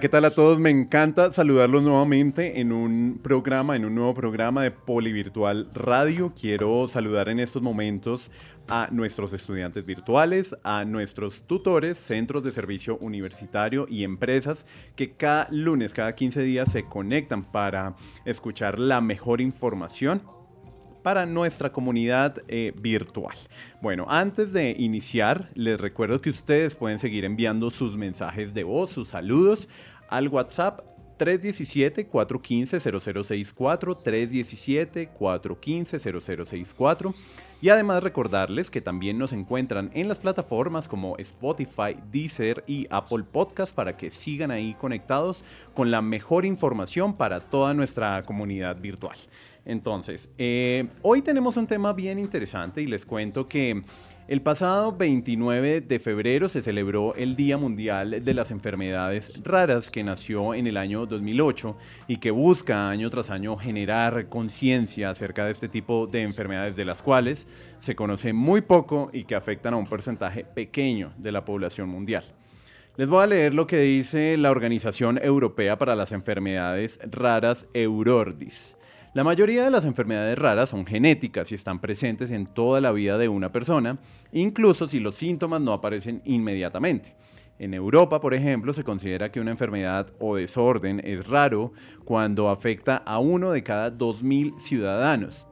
¿Qué tal a todos? Me encanta saludarlos nuevamente en un programa, en un nuevo programa de Polivirtual Radio. Quiero saludar en estos momentos a nuestros estudiantes virtuales, a nuestros tutores, centros de servicio universitario y empresas que cada lunes, cada 15 días se conectan para escuchar la mejor información para nuestra comunidad eh, virtual. Bueno, antes de iniciar, les recuerdo que ustedes pueden seguir enviando sus mensajes de voz, sus saludos al WhatsApp 317-415-0064, 317-415-0064. Y además recordarles que también nos encuentran en las plataformas como Spotify, Deezer y Apple Podcast para que sigan ahí conectados con la mejor información para toda nuestra comunidad virtual. Entonces, eh, hoy tenemos un tema bien interesante y les cuento que el pasado 29 de febrero se celebró el Día Mundial de las Enfermedades Raras que nació en el año 2008 y que busca año tras año generar conciencia acerca de este tipo de enfermedades de las cuales se conoce muy poco y que afectan a un porcentaje pequeño de la población mundial. Les voy a leer lo que dice la Organización Europea para las Enfermedades Raras Eurordis. La mayoría de las enfermedades raras son genéticas y están presentes en toda la vida de una persona, incluso si los síntomas no aparecen inmediatamente. En Europa, por ejemplo, se considera que una enfermedad o desorden es raro cuando afecta a uno de cada 2.000 ciudadanos.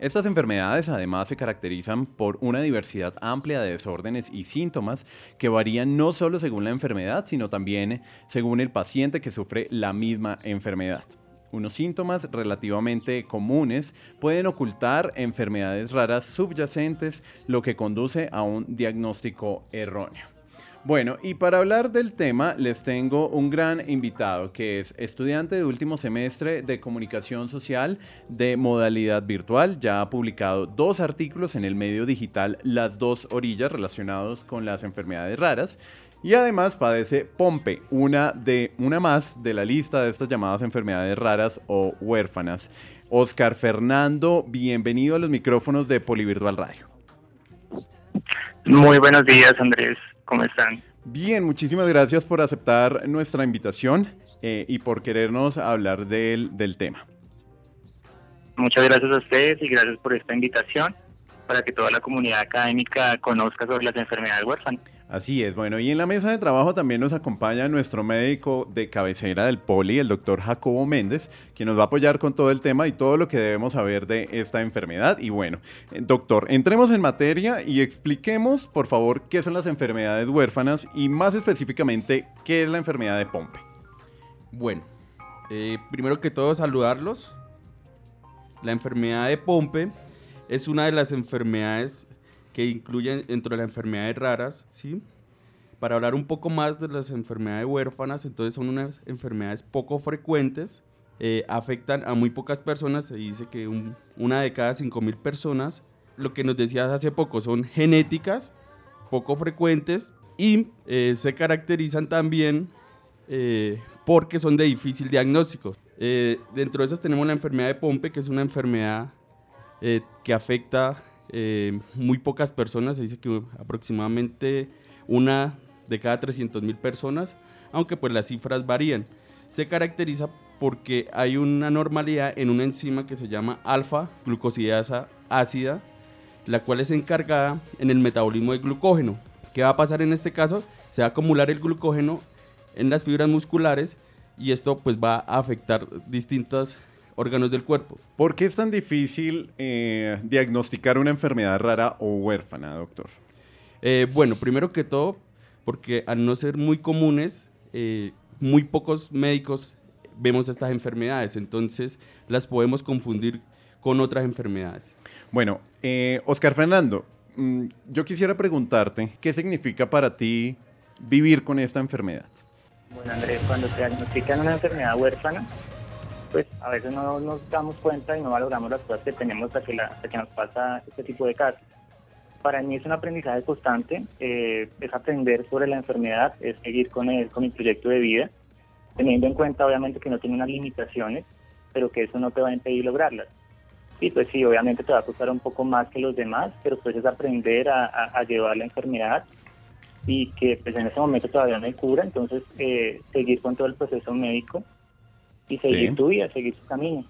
Estas enfermedades además se caracterizan por una diversidad amplia de desórdenes y síntomas que varían no solo según la enfermedad, sino también según el paciente que sufre la misma enfermedad. Unos síntomas relativamente comunes pueden ocultar enfermedades raras subyacentes, lo que conduce a un diagnóstico erróneo. Bueno, y para hablar del tema les tengo un gran invitado que es estudiante de último semestre de comunicación social de modalidad virtual. Ya ha publicado dos artículos en el medio digital Las dos orillas relacionados con las enfermedades raras y además padece Pompe, una, de, una más de la lista de estas llamadas enfermedades raras o huérfanas. Oscar Fernando, bienvenido a los micrófonos de Polivirtual Radio. Muy buenos días, Andrés. ¿Cómo están? Bien, muchísimas gracias por aceptar nuestra invitación eh, y por querernos hablar del, del tema. Muchas gracias a ustedes y gracias por esta invitación para que toda la comunidad académica conozca sobre las enfermedades huérfanas. Así es, bueno, y en la mesa de trabajo también nos acompaña nuestro médico de cabecera del Poli, el doctor Jacobo Méndez, quien nos va a apoyar con todo el tema y todo lo que debemos saber de esta enfermedad. Y bueno, eh, doctor, entremos en materia y expliquemos, por favor, qué son las enfermedades huérfanas y más específicamente, qué es la enfermedad de Pompe. Bueno, eh, primero que todo saludarlos. La enfermedad de Pompe es una de las enfermedades que incluyen dentro de las enfermedades raras, ¿sí? Para hablar un poco más de las enfermedades huérfanas, entonces son unas enfermedades poco frecuentes, eh, afectan a muy pocas personas, se dice que una de cada 5.000 personas, lo que nos decías hace poco, son genéticas, poco frecuentes y eh, se caracterizan también eh, porque son de difícil diagnóstico. dentro de esas tenemos la enfermedad de Pompe, que es una enfermedad que afecta eh, muy pocas personas, se dice que aproximadamente una de cada 300 mil personas, aunque pues las cifras varían. Se caracteriza porque hay una normalidad en una enzima que se llama alfa glucosidasa ácida, la cual es encargada en el metabolismo del glucógeno. ¿Qué va a pasar en este caso? Se va a acumular el glucógeno en las fibras musculares y esto pues va a afectar distintas órganos del cuerpo. ¿Por qué es tan difícil eh, diagnosticar una enfermedad rara o huérfana, doctor? Eh, bueno, primero que todo, porque al no ser muy comunes, eh, muy pocos médicos vemos estas enfermedades, entonces las podemos confundir con otras enfermedades. Bueno, eh, Oscar Fernando, mm, yo quisiera preguntarte, ¿qué significa para ti vivir con esta enfermedad? Bueno, Andrés, cuando se diagnostican una enfermedad huérfana, pues a veces no nos damos cuenta y no valoramos las cosas que tenemos hasta que, la, hasta que nos pasa este tipo de casos. Para mí es un aprendizaje constante, eh, es aprender sobre la enfermedad, es seguir con el, con el proyecto de vida, teniendo en cuenta obviamente que no tiene unas limitaciones, pero que eso no te va a impedir lograrlas. Y pues sí, obviamente te va a costar un poco más que los demás, pero pues es aprender a, a, llevar la enfermedad y que pues en ese momento todavía no hay cura, entonces eh, seguir con todo el proceso médico y seguir tu vida, seguir tu camino.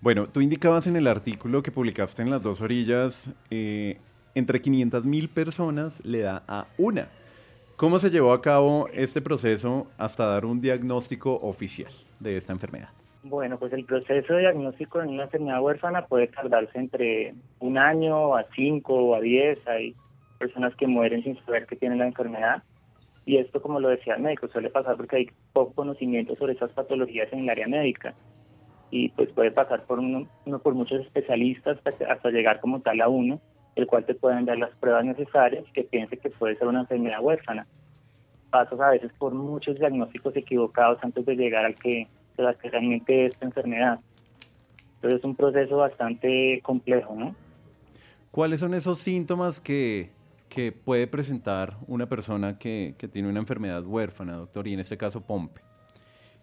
Bueno, tú indicabas en el artículo que publicaste en las dos orillas, eh, entre 500 mil personas le da a una. ¿Cómo se llevó a cabo este proceso hasta dar un diagnóstico oficial de esta enfermedad? Bueno, pues el proceso de diagnóstico en una enfermedad huérfana puede tardarse entre un año a cinco o a diez. Hay personas que mueren sin saber que tienen la enfermedad. Y esto, como lo decía el médico, suele pasar porque hay poco conocimiento sobre esas patologías en el área médica. Y pues puede pasar por uno, por muchos especialistas hasta, hasta llegar como tal a uno, el cual te pueden dar las pruebas necesarias que piense que puede ser una enfermedad huérfana. Pasas a veces por muchos diagnósticos equivocados antes de llegar al que la que realmente esta enfermedad. Entonces es un proceso bastante complejo, ¿no? ¿Cuáles son esos síntomas que, que puede presentar una persona que, que, tiene una enfermedad huérfana, doctor, y en este caso Pompe?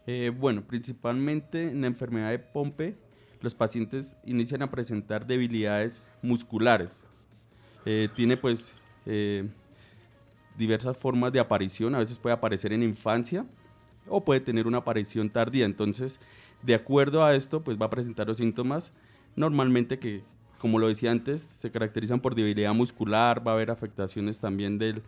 Eh, bueno, principalmente en la enfermedad de Pompe, los pacientes inician a presentar debilidades musculares. Eh, tiene pues eh, diversas formas de aparición, a veces puede aparecer en infancia, o puede tener una aparición tardía. Entonces, de acuerdo a esto, pues va a presentar los síntomas normalmente que, como lo decía antes, se caracterizan por debilidad muscular, va a haber afectaciones también de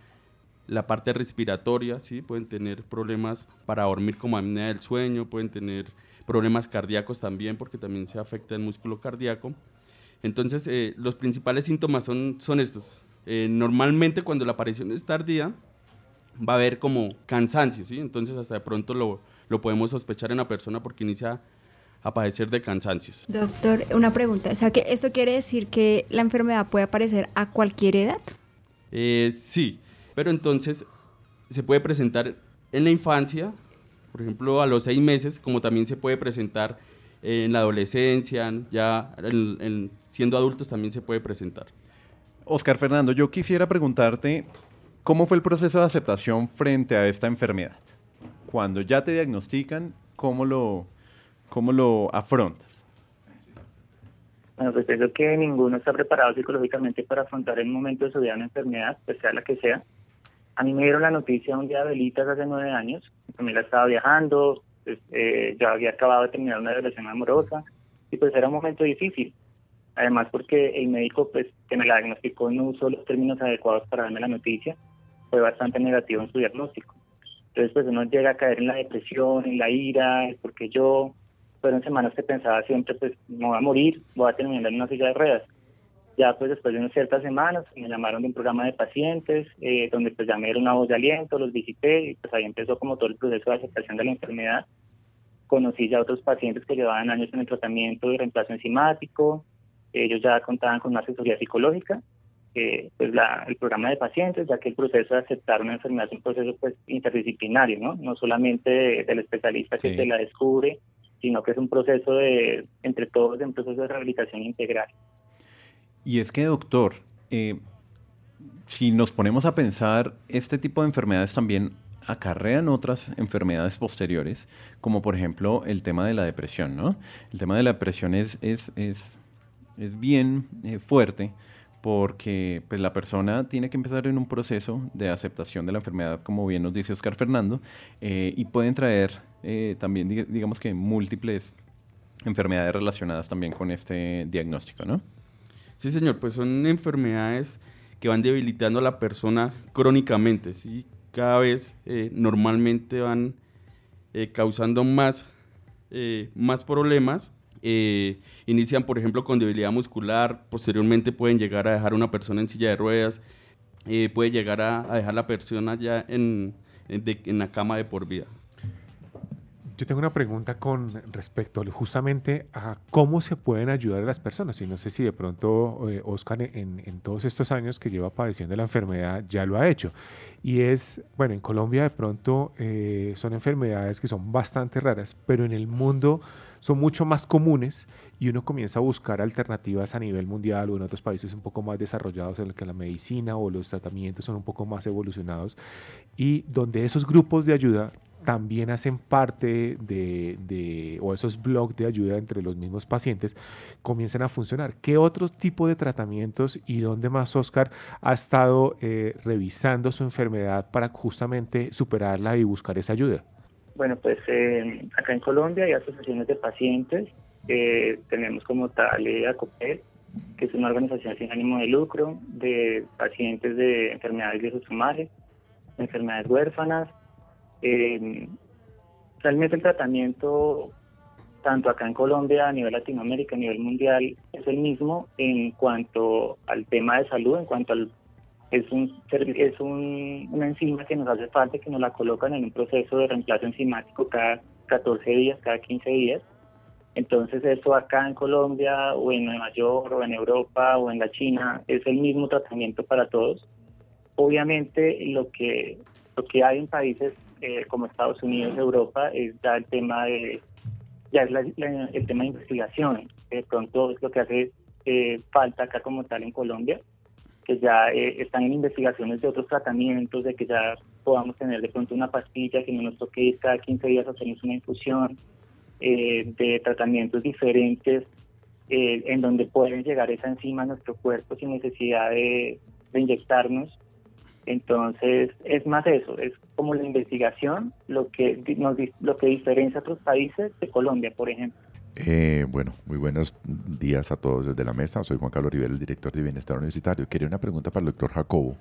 la parte respiratoria, ¿sí? pueden tener problemas para dormir como apnea del sueño, pueden tener problemas cardíacos también porque también se afecta el músculo cardíaco. Entonces, eh, los principales síntomas son, son estos. Eh, normalmente cuando la aparición es tardía, va a haber como cansancio, ¿sí? Entonces hasta de pronto lo, lo podemos sospechar en la persona porque inicia a padecer de cansancios. Doctor, una pregunta, o sea que esto quiere decir que la enfermedad puede aparecer a cualquier edad? Eh, sí, pero entonces se puede presentar en la infancia, por ejemplo a los seis meses, como también se puede presentar en la adolescencia, ya siendo adultos también se puede presentar. Oscar Fernando, yo quisiera preguntarte ¿Cómo fue el proceso de aceptación frente a esta enfermedad? Cuando ya te diagnostican, ¿cómo lo, cómo lo afrontas? Bueno, pues creo que ninguno está preparado psicológicamente para afrontar el momento de su vida una enfermedad, pues sea la que sea. A mí me dieron la noticia un día de velitas hace nueve años. Mi familia estaba viajando, pues, eh, ya había acabado de terminar una relación amorosa y pues era un momento difícil. Además porque el médico pues que me la diagnosticó no usó los términos adecuados para darme la noticia fue bastante negativo en su diagnóstico. Entonces, pues uno llega a caer en la depresión, en la ira, porque yo, fueron semanas que pensaba siempre, pues me voy a morir, voy a terminar en una silla de ruedas. Ya pues después de unas ciertas semanas me llamaron de un programa de pacientes, eh, donde pues ya me dieron una voz de aliento, los visité y pues ahí empezó como todo el proceso de aceptación de la enfermedad. Conocí ya otros pacientes que llevaban años en el tratamiento de reemplazo enzimático, ellos ya contaban con una asesoría psicológica pues la, el programa de pacientes, ya que el proceso de aceptar una enfermedad es un proceso pues interdisciplinario, ¿no? No solamente del especialista que se la descubre, sino que es un proceso de, entre todos, un proceso de rehabilitación integral. Y es que, doctor, eh, si nos ponemos a pensar, este tipo de enfermedades también acarrean otras enfermedades posteriores, como por ejemplo el tema de la depresión, ¿no? El tema de la depresión es, es, es, es bien eh, fuerte porque pues, la persona tiene que empezar en un proceso de aceptación de la enfermedad, como bien nos dice Oscar Fernando, eh, y pueden traer eh, también, digamos que, múltiples enfermedades relacionadas también con este diagnóstico, ¿no? Sí, señor, pues son enfermedades que van debilitando a la persona crónicamente, ¿sí? Cada vez eh, normalmente van causando más, más problemas eh, inician, por ejemplo, con debilidad muscular, posteriormente pueden llegar a dejar a una persona en silla de ruedas, eh, puede llegar a, dejar a la persona ya en, en, la cama de por vida. Yo tengo una pregunta con respecto justamente a cómo se pueden ayudar a las personas. Y no sé si de pronto eh, Oscar en, en, todos estos años que lleva padeciendo la enfermedad ya lo ha hecho. Y es, bueno, en Colombia de pronto eh, son enfermedades que son bastante raras, pero en el mundo son mucho más comunes y uno comienza a buscar alternativas a nivel mundial o en otros países un poco más desarrollados en los que la medicina o los tratamientos son un poco más evolucionados y donde esos grupos de ayuda también hacen parte de, o esos blogs de ayuda entre los mismos pacientes comienzan a funcionar. ¿Qué otro tipo de tratamientos y dónde más Oscar ha estado eh, revisando su enfermedad para justamente superarla y buscar esa ayuda? Bueno, pues eh, acá en Colombia hay asociaciones de pacientes. tenemos como tal eh, ACOPEL, que es una organización sin ánimo de lucro, de pacientes de enfermedades de enfermedades huérfanas, eh, realmente el tratamiento, tanto acá en Colombia, a nivel Latinoamérica, a nivel mundial, es el mismo en cuanto al tema de salud, en cuanto al es un es un, una enzima que nos hace falta que nos la colocan en un proceso de reemplazo enzimático cada 14 días, cada 15 días. Entonces eso acá en Colombia o en Nueva York o en Europa o en la China es el mismo tratamiento para todos. Obviamente lo que lo que hay en países eh, como Estados Unidos, Europa, es ya el tema de ya es el tema de investigación. De pronto es lo que hace eh, falta acá como tal en Colombia, que ya eh, están en investigaciones de otros tratamientos, de que ya podamos tener de pronto una pastilla que no nos toque ir cada 15 días hacernos una infusión, de tratamientos diferentes en donde pueden llegar esa enzima a nuestro cuerpo sin necesidad de, de inyectarnos entonces, es más eso, es como la investigación lo que, nos, lo que diferencia a otros países de Colombia, por ejemplo. Eh, bueno, muy buenos días a todos desde la mesa. Soy Juan Carlos Rivera, el director de Bienestar Universitario. Quería una pregunta para el doctor Jacobo.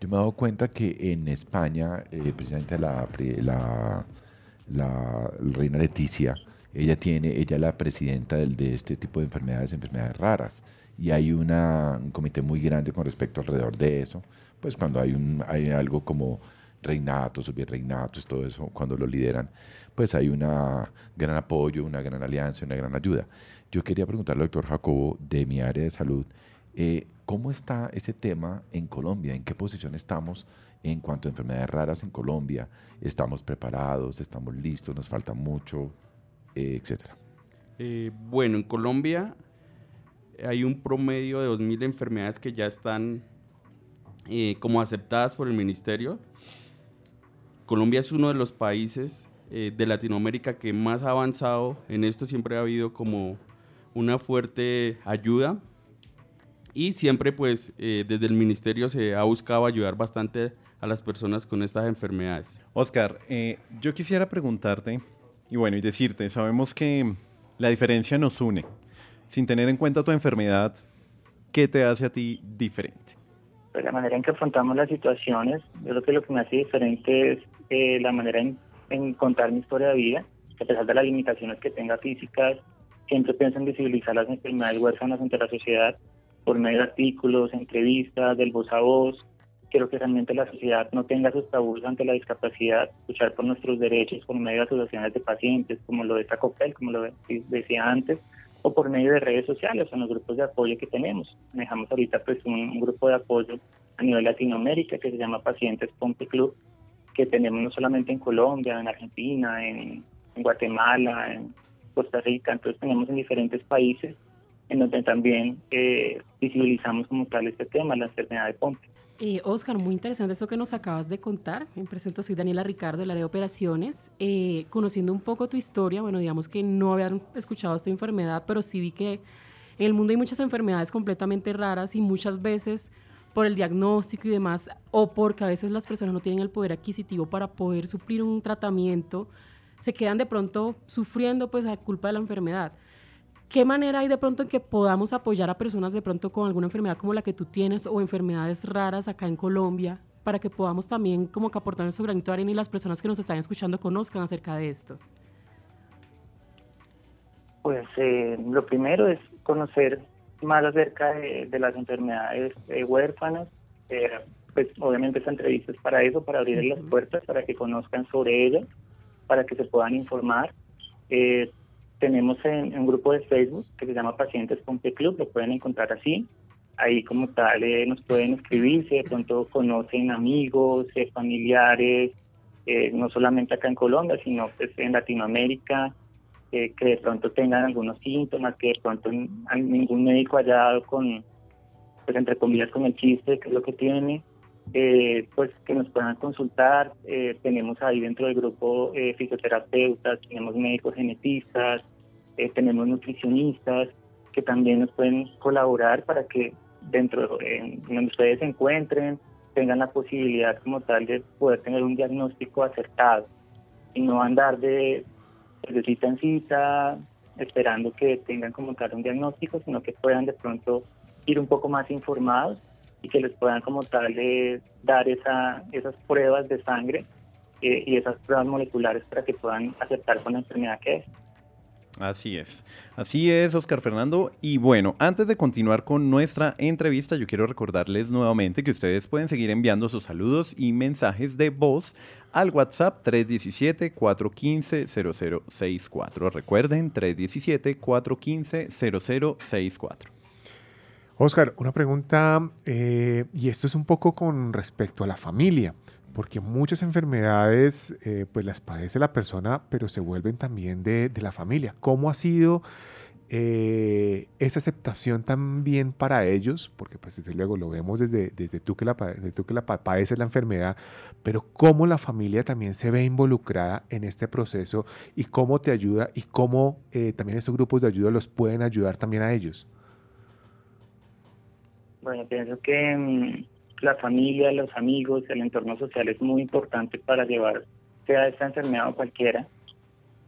Yo me he dado cuenta que en España, eh, precisamente la, la, la, reina Leticia, ella tiene, ella es la presidenta del, de este tipo de enfermedades, enfermedades raras, y hay una, un comité muy grande con respecto alrededor de eso pues cuando hay, un, hay algo como reinatos, subirreinatos, todo eso, cuando lo lideran, pues hay un gran apoyo, una gran alianza, una gran ayuda. Yo quería preguntarle doctor Jacobo, de mi área de salud, eh, ¿cómo está ese tema en Colombia? ¿En qué posición estamos en cuanto a enfermedades raras en Colombia? ¿Estamos preparados? ¿Estamos listos? ¿Nos falta mucho? Eh, etcétera. Eh, bueno, en Colombia hay un promedio de 2.000 enfermedades que ya están eh, como aceptadas por el ministerio. Colombia es uno de los países eh, de Latinoamérica que más ha avanzado en esto, siempre ha habido como una fuerte ayuda y siempre pues eh, desde el ministerio se ha buscado ayudar bastante a las personas con estas enfermedades. Oscar, yo quisiera preguntarte y bueno, y decirte, sabemos que la diferencia nos une. Sin tener en cuenta tu enfermedad, ¿qué te hace a ti diferente? Pues, la manera en que afrontamos las situaciones, yo creo que lo que me hace diferente es eh, la manera en, contar mi historia de vida, que a pesar de las limitaciones que tenga físicas, siempre pienso en visibilizar las enfermedades huérfanas ante la sociedad por medio de artículos, entrevistas, del voz a voz. Quiero que realmente la sociedad no tenga sus tabús ante la discapacidad, luchar por nuestros derechos por medio de asociaciones de pacientes, como lo de Tacopel, como lo decía antes, o por medio de redes sociales en los grupos de apoyo que tenemos. Manejamos ahorita pues un, grupo de apoyo a nivel Latinoamérica que se llama Pacientes Pompe Club, que tenemos no solamente en Colombia, en Argentina, en, Guatemala, en Costa Rica, entonces tenemos en diferentes países en donde también eh, visibilizamos como tal este tema, la enfermedad de Pompe. Eh, Oscar, muy interesante eso que nos acabas de contar. Me presento, soy Daniela Ricardo, del área de operaciones. Eh, conociendo un poco tu historia, bueno, digamos que no habían escuchado esta enfermedad, pero sí vi que en el mundo hay muchas enfermedades completamente raras y muchas veces por el diagnóstico y demás, o porque a veces las personas no tienen el poder adquisitivo para poder suplir un tratamiento, se quedan de pronto sufriendo pues a culpa de la enfermedad. ¿Qué manera hay de pronto en que podamos apoyar a personas de pronto con alguna enfermedad como la que tú tienes o enfermedades raras acá en Colombia para que podamos también como que aportar nuestro granito de arena y las personas que nos están escuchando conozcan acerca de esto? Pues eh, lo primero es conocer más acerca de, las enfermedades eh, huérfanas. Eh, pues obviamente esta entrevista es para eso, para abrir las puertas, para que conozcan sobre ellas para que se puedan informar. Eh, tenemos en, un grupo de Facebook que se llama Pacientes Pompe Club, lo pueden encontrar así. Ahí como tal eh, nos pueden escribir si de pronto conocen amigos, eh, familiares, no solamente acá en Colombia, sino pues, en Latinoamérica, que de pronto tengan algunos síntomas, que de pronto ningún médico haya dado con, pues entre comillas, con el chiste, que es lo que tiene. Eh, pues que nos puedan consultar. Eh, tenemos ahí dentro del grupo eh, fisioterapeutas, tenemos médicos genetistas, tenemos nutricionistas que también nos pueden colaborar para que dentro de donde ustedes se encuentren tengan la posibilidad como tal de poder tener un diagnóstico acertado y no andar de, de cita en cita esperando que tengan como tal un diagnóstico, sino que puedan de pronto ir un poco más informados y que les puedan como tal de dar esa, esas pruebas de sangre eh, y esas pruebas moleculares para que puedan aceptar con la enfermedad que es. Así es, así es, Oscar Fernando. Y bueno, antes de continuar con nuestra entrevista, yo quiero recordarles nuevamente que ustedes pueden seguir enviando sus saludos y mensajes de voz al WhatsApp 317-415-0064. Recuerden, 317-415-0064. Oscar, una pregunta, eh, y esto es un poco con respecto a la familia, porque muchas enfermedades eh, pues las padece la persona, pero se vuelven también de, la familia. ¿Cómo ha sido eh, esa aceptación también para ellos? Porque pues desde luego lo vemos desde, desde tú que, la, tú que la padeces la enfermedad, pero cómo la familia también se ve involucrada en este proceso y cómo te ayuda y cómo también estos grupos de ayuda los pueden ayudar también a ellos. Bueno, pienso que mm, la familia, los amigos, el entorno social es muy importante para llevar sea esta enfermedad o cualquiera.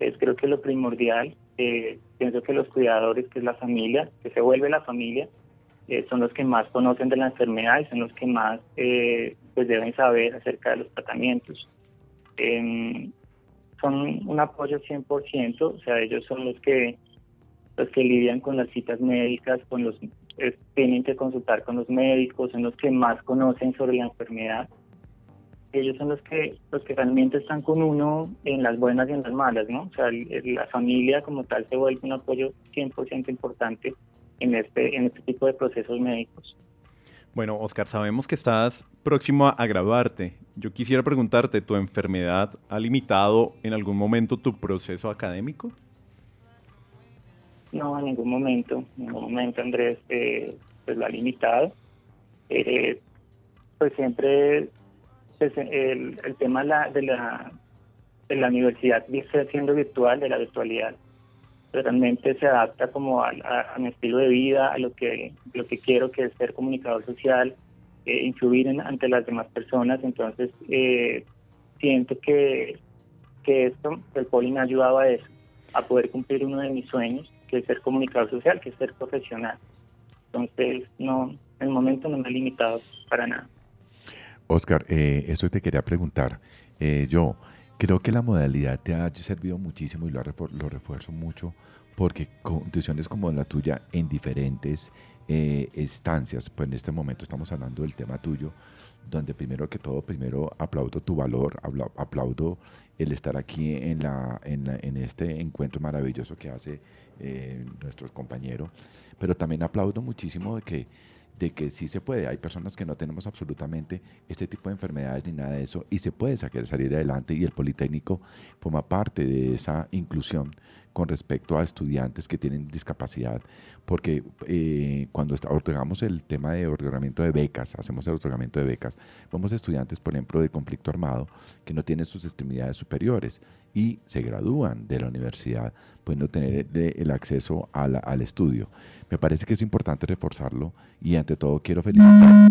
Es creo que lo primordial. Eh, pienso que los cuidadores, que es la familia, que se vuelve la familia, eh, son los que más conocen de la enfermedad y son los que más eh, pues deben saber acerca de los tratamientos. Em, son un apoyo 100%, o sea, ellos son los que los que lidian con las citas médicas, con los tienen que consultar con los médicos, son los que más conocen sobre la enfermedad. Ellos son los que los que realmente están con uno en las buenas y en las malas, ¿no? O sea, la familia como tal se vuelve un apoyo 100% importante en este en este tipo de procesos médicos. Bueno, Oscar, sabemos que estás próximo a graduarte. Yo quisiera preguntarte, ¿tu enfermedad ha limitado en algún momento tu proceso académico? No, en ningún momento, en ningún momento Andrés eh, pues lo ha limitado. Eh, pues siempre pues, el, el tema de la, de la, de la universidad siendo virtual, de la virtualidad, realmente se adapta como a, mi estilo de vida, a lo que, lo que quiero que es ser comunicador social, eh, influir en, ante las demás personas. Entonces, eh, siento que, que esto, el poli me ha ayudado a eso, a poder cumplir uno de mis sueños que ser comunicador social, que ser profesional. Entonces, no, en el momento no me he limitado para nada. Oscar, eh, te quería preguntar. Eh, yo creo que la modalidad te ha servido muchísimo y lo, lo refuerzo mucho porque condiciones como la tuya en diferentes eh, instancias, pues en este momento estamos hablando del tema tuyo, donde primero que todo, primero aplaudo tu valor, aplaudo el estar aquí en, la, en, este encuentro maravilloso que hace eh, nuestro compañero, pero también aplaudo muchísimo de que, de que sí se puede. Hay personas que no tenemos absolutamente este tipo de enfermedades ni nada de eso y se puede salir adelante y el Politécnico forma parte de esa inclusión con respecto a estudiantes que tienen discapacidad, porque eh, cuando otorgamos el tema de otorgamiento de becas, hacemos el otorgamiento de becas, vamos a estudiantes, por ejemplo, de conflicto armado que no tienen sus extremidades superiores y se gradúan de la universidad, pueden tener el, acceso al estudio. Me parece que es importante reforzarlo y ante todo quiero felicitar,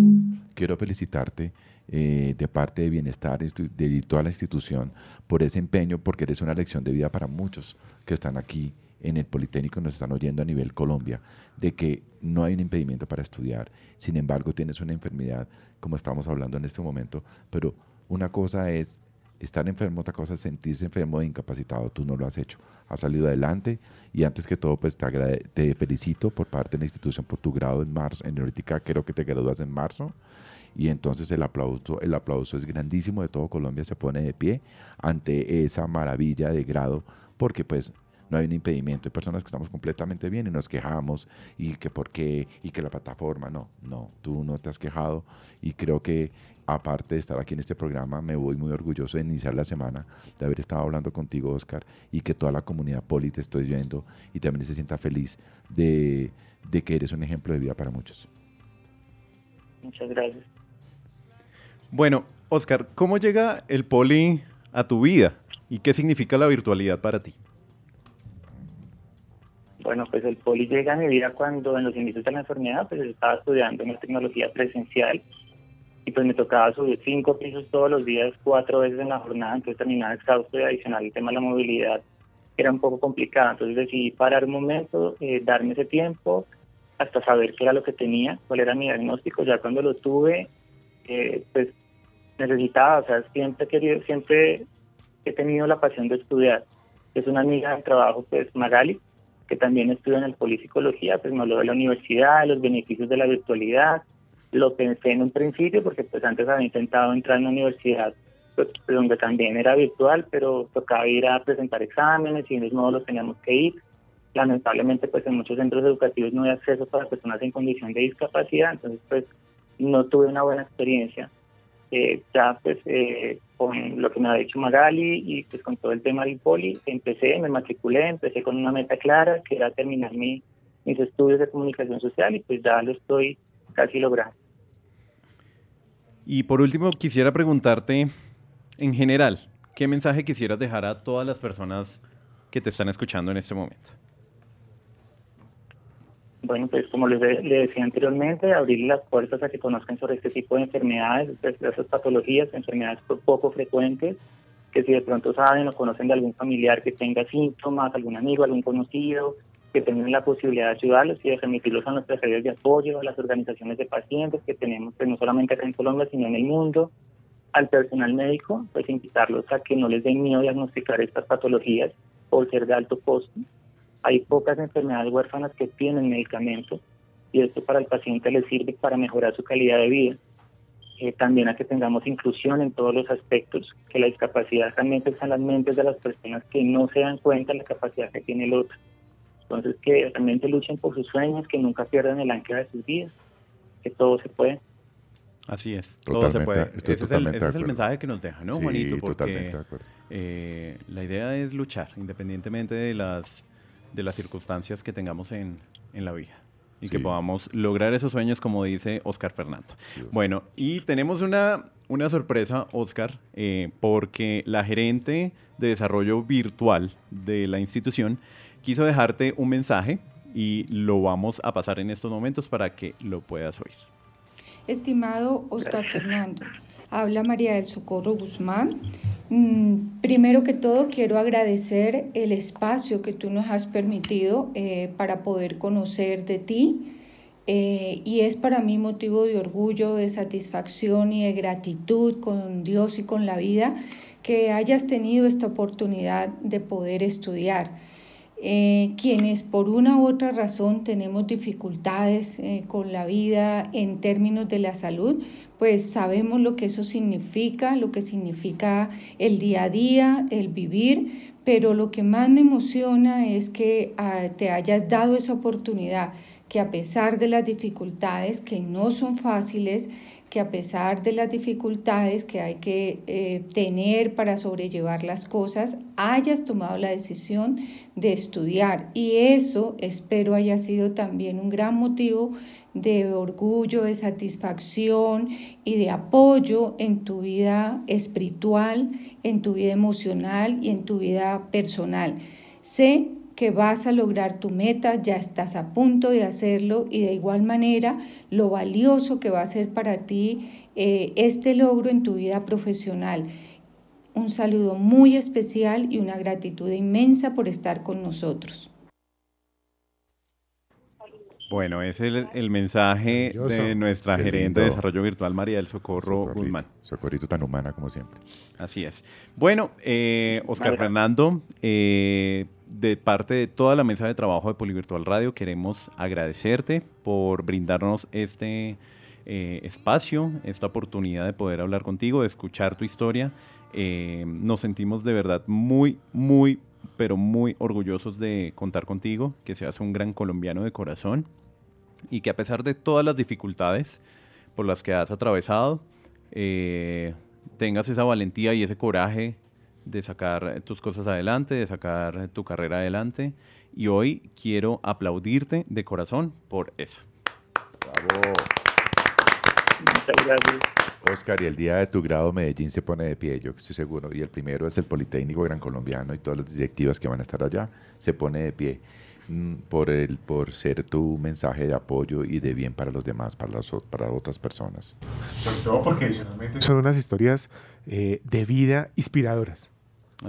quiero felicitarte eh, de parte de Bienestar de toda la institución por ese empeño, porque eres una lección de vida para muchos que están aquí en el Politécnico, nos están oyendo a nivel Colombia, de que no hay un impedimento para estudiar. Sin embargo, tienes una enfermedad, como estamos hablando en este momento, pero una cosa es estar enfermo, otra cosa es sentirse enfermo e incapacitado. Tú no lo has hecho. Has salido adelante y antes que todo, pues te, felicito por parte de la institución por tu grado en marzo, en neurótica creo que te gradúas en marzo y entonces el aplauso, el aplauso es grandísimo de todo Colombia, se pone de pie ante esa maravilla de grado, porque pues no hay un impedimento. Hay personas que estamos completamente bien y nos quejamos y que por qué y que la plataforma, no, no, tú no te has quejado y creo que aparte de estar aquí en este programa, me voy muy orgulloso de iniciar la semana, de haber estado hablando contigo, Oscar, y que toda la comunidad poli te estoy viendo y también se sienta feliz de, de que eres un ejemplo de vida para muchos. Muchas gracias. Bueno, Oscar, ¿cómo llega el poli a tu vida y qué significa la virtualidad para ti? Bueno, pues el poli llega a mi vida cuando en los inicios de la enfermedad pues estaba estudiando en tecnología presencial y pues me tocaba subir cinco pisos todos los días, cuatro veces en la jornada, entonces terminaba exhausto y adicional el tema de la movilidad era un poco complicado, entonces decidí parar un momento, eh, darme ese tiempo hasta saber qué era lo que tenía, cuál era mi diagnóstico, ya cuando lo tuve, eh, pues necesitaba, o sea, siempre he querido, siempre he tenido la pasión de estudiar. Es una amiga de trabajo, pues Magali, que también estudia en el Polipsicología, pues me habló de la universidad, de los beneficios de la virtualidad, lo pensé en un principio porque pues antes había intentado entrar en la universidad pues, donde también era virtual, pero tocaba ir a presentar exámenes y en los teníamos que ir. Lamentablemente pues en muchos centros educativos no hay acceso para personas en condición de discapacidad, entonces pues no tuve una buena experiencia. Eh, ya pues eh, con lo que me ha dicho Magali y pues con todo el tema del poli, empecé, me matriculé, empecé con una meta clara que era terminar mi, mis estudios de comunicación social y pues ya lo estoy casi lograr. Y por último, quisiera preguntarte, en general, ¿qué mensaje quisieras dejar a todas las personas que te están escuchando en este momento? Bueno, pues como les, decía anteriormente, abrir las puertas a que conozcan sobre este tipo de enfermedades, esas patologías, enfermedades poco frecuentes, que si de pronto saben o conocen de algún familiar que tenga síntomas, algún amigo, algún conocido, que tengan la posibilidad de ayudarlos y de remitirlos a nuestras redes de apoyo, a las organizaciones de pacientes que tenemos, pues no solamente acá en Colombia, sino en el mundo, al personal médico, pues invitarlos a que no les den miedo diagnosticar estas patologías por ser de alto costo. Hay pocas enfermedades huérfanas que tienen medicamentos y esto para el paciente le sirve para mejorar su calidad de vida. Eh, también a que tengamos inclusión en todos los aspectos, que la discapacidad también está en las mentes de las personas que no se dan cuenta de la capacidad que tiene el otro. Entonces, que realmente luchen por sus sueños, que nunca pierdan el ancla de sus vidas, que todo se puede. Así es, todo se puede. Ese, es el, ese es el, mensaje que nos deja, ¿no, Juanito? Porque eh, la idea es luchar, independientemente de las, de las circunstancias que tengamos en, en la vida. Y que podamos lograr esos sueños, como dice Oscar Fernando. Bueno, y tenemos una, una sorpresa, Oscar, eh, porque la gerente de desarrollo virtual de la institución quiso dejarte un mensaje y lo vamos a pasar en estos momentos para que lo puedas oír. Estimado Oscar Fernando, habla María del Socorro Guzmán. Mm, primero que todo, quiero agradecer el espacio que tú nos has permitido eh, para poder conocer de ti. Eh, y es para mí motivo de orgullo, de satisfacción y de gratitud con Dios y con la vida que hayas tenido esta oportunidad de poder estudiar. Eh, quienes por una u otra razón tenemos dificultades eh, con la vida en términos de la salud, pues sabemos lo que eso significa, lo que significa el día a día, el vivir, pero lo que más me emociona es que ah, te hayas dado esa oportunidad, que a pesar de las dificultades que no son fáciles, que a pesar de las dificultades que hay que eh, tener para sobrellevar las cosas, hayas tomado la decisión de estudiar. Y eso espero haya sido también un gran motivo de orgullo, de satisfacción y de apoyo en tu vida espiritual, en tu vida emocional y en tu vida personal. Sé que vas a lograr tu meta, ya estás a punto de hacerlo y de igual manera lo valioso que va a ser para ti eh, este logro en tu vida profesional. Un saludo muy especial y una gratitud inmensa por estar con nosotros. Bueno, ese es el, mensaje de nuestra gerente de desarrollo virtual, María del Socorro Guzmán. Socorrito tan humana como siempre. Así es. Bueno, eh, Oscar Fernando, eh, de parte de toda la mesa de trabajo de Polivirtual Radio, queremos agradecerte por brindarnos este eh, espacio, esta oportunidad de poder hablar contigo, de escuchar tu historia. Eh, nos sentimos de verdad muy, muy, pero muy orgullosos de contar contigo, que seas un gran colombiano de corazón y que a pesar de todas las dificultades por las que has atravesado, eh, tengas esa valentía y ese coraje de sacar tus cosas adelante, de sacar tu carrera adelante. Y hoy quiero aplaudirte de corazón por eso. Bravo. Muchas gracias. Oscar, y el día de tu grado Medellín se pone de pie, yo estoy seguro. Y el primero es el Politécnico Gran Colombiano y todas las directivas que van a estar allá se pone de pie mm, por, el, por ser tu mensaje de apoyo y de bien para los demás, para, las, para otras personas. Sobre todo porque adicionalmente son unas historias eh, de vida inspiradoras.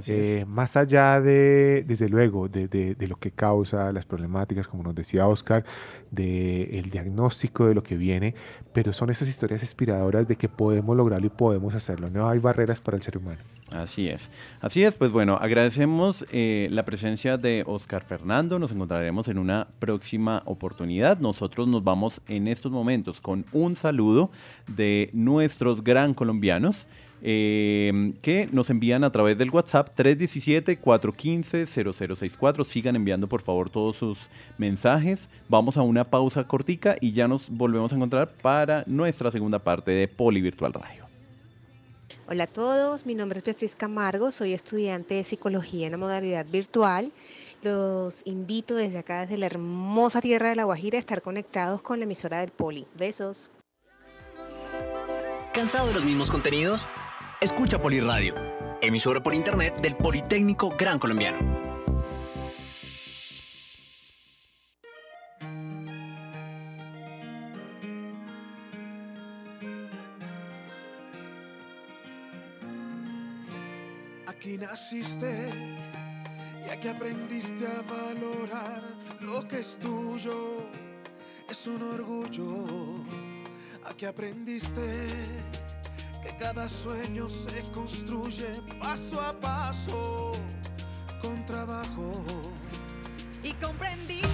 Eh, más allá de, desde luego, de, de- de lo que causa las problemáticas, como nos decía Oscar, del diagnóstico de lo que viene, pero son esas historias inspiradoras de que podemos lograrlo y podemos hacerlo. No hay barreras para el ser humano. Así es. Así es, pues bueno, agradecemos eh, la presencia de Oscar Fernando. Nos encontraremos en una próxima oportunidad. Nosotros nos vamos en estos momentos con un saludo de nuestros gran colombianos. Eh, que nos envían a través del WhatsApp 317-415-0064. Sigan enviando por favor todos sus mensajes. Vamos a una pausa cortica y ya nos volvemos a encontrar para nuestra segunda parte de Poli Virtual Radio. Hola a todos, mi nombre es Beatriz Camargo, soy estudiante de psicología en la modalidad virtual. Los invito desde acá, desde la hermosa tierra de La Guajira, a estar conectados con la emisora del Poli. Besos. ¿Cansado de los mismos contenidos? Escucha Poliradio, emisora por internet del Politécnico Gran Colombiano. Aquí naciste y aquí aprendiste a valorar lo que es tuyo. Es un orgullo. Aquí aprendiste que cada sueño se construye paso a paso con trabajo. Y comprendiste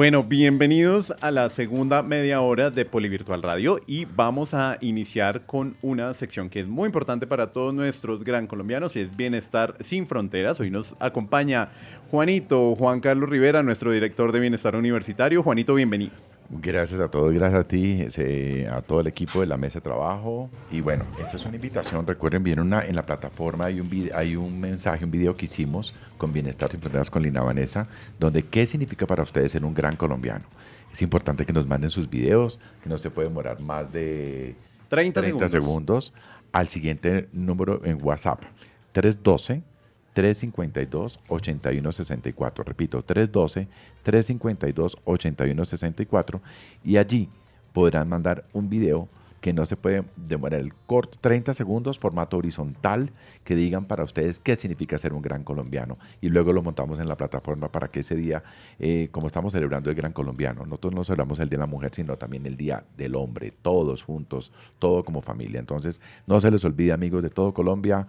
Bueno, bienvenidos a la segunda media hora de Polivirtual Radio y vamos a iniciar con una sección que es muy importante para todos nuestros gran colombianos y es Bienestar sin Fronteras. Hoy nos acompaña Juanito, Juan Carlos Rivera, nuestro director de Bienestar Universitario. Juanito, bienvenido. Gracias a todos, gracias a ti, a todo el equipo de la mesa de trabajo. Y bueno, esta es una invitación. Recuerden, bien una, en la plataforma hay un, vide- hay un mensaje, un video que hicimos con Bienestar Sin Fronteras con Lina Vanessa, donde qué significa para ustedes ser un gran colombiano. Es importante que nos manden sus videos, que no se puede demorar más de 30 segundos. segundos al siguiente número en WhatsApp, 312. 352-8164. Repito, 312-352-8164. Y allí podrán mandar un video que no se puede demorar el corto, 30 segundos, formato horizontal, que digan para ustedes qué significa ser un gran colombiano. Y luego lo montamos en la plataforma para que ese día, eh, como estamos celebrando el gran colombiano, nosotros no celebramos el Día de la Mujer, sino también el Día del Hombre, todos juntos, todo como familia. Entonces, no se les olvide, amigos de todo Colombia,